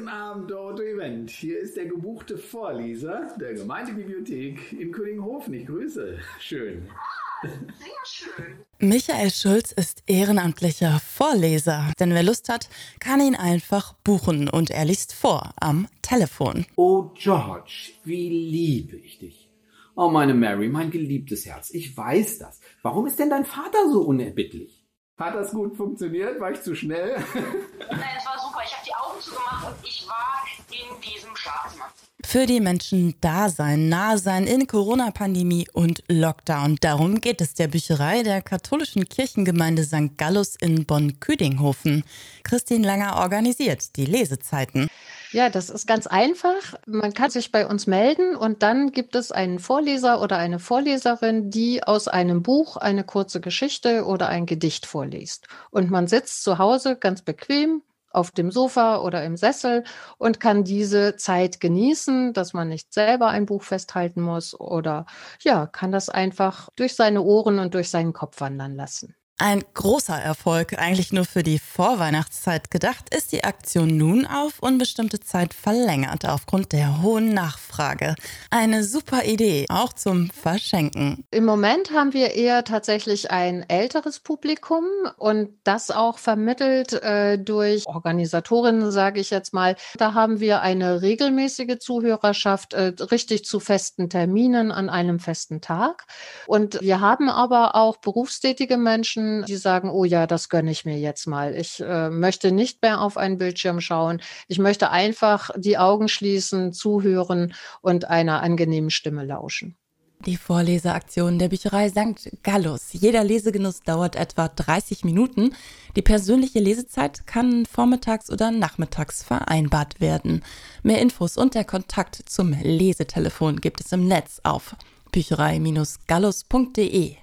Guten Abend, Otto Event. Hier ist der gebuchte Vorleser der Gemeindebibliothek in Königenhofen. Ich grüße. Schön. Sehr schön. Michael Schulz ist ehrenamtlicher Vorleser, denn wer Lust hat, kann ihn einfach buchen und er liest vor am Telefon. Oh, George, wie liebe ich dich. Oh, meine Mary, mein geliebtes Herz, ich weiß das. Warum ist denn dein Vater so unerbittlich? Hat das gut funktioniert? War ich zu schnell? Nein, es war super. Ich habe die Augen zugemacht und ich war in diesem Schlafzimmer. Für die Menschen da sein, nah sein in Corona-Pandemie und Lockdown. Darum geht es der Bücherei der katholischen Kirchengemeinde St. Gallus in Bonn-Küdinghofen. Christine Langer organisiert die Lesezeiten. Ja, das ist ganz einfach. Man kann sich bei uns melden und dann gibt es einen Vorleser oder eine Vorleserin, die aus einem Buch eine kurze Geschichte oder ein Gedicht vorliest. Und man sitzt zu Hause ganz bequem auf dem Sofa oder im Sessel und kann diese Zeit genießen, dass man nicht selber ein Buch festhalten muss oder ja, kann das einfach durch seine Ohren und durch seinen Kopf wandern lassen. Ein großer Erfolg, eigentlich nur für die Vorweihnachtszeit gedacht, ist die Aktion nun auf unbestimmte Zeit verlängert aufgrund der hohen Nachfrage. Eine super Idee, auch zum Verschenken. Im Moment haben wir eher tatsächlich ein älteres Publikum und das auch vermittelt äh, durch Organisatorinnen, sage ich jetzt mal. Da haben wir eine regelmäßige Zuhörerschaft, äh, richtig zu festen Terminen an einem festen Tag. Und wir haben aber auch berufstätige Die sagen, oh ja, das gönne ich mir jetzt mal. Ich äh, möchte nicht mehr auf einen Bildschirm schauen. Ich möchte einfach die Augen schließen, zuhören und einer angenehmen Stimme lauschen. Die Vorleseaktion der Bücherei St. Gallus. Jeder Lesegenuss dauert etwa 30 Minuten. Die persönliche Lesezeit kann vormittags oder nachmittags vereinbart werden. Mehr Infos und der Kontakt zum Lesetelefon gibt es im Netz auf bücherei-gallus.de.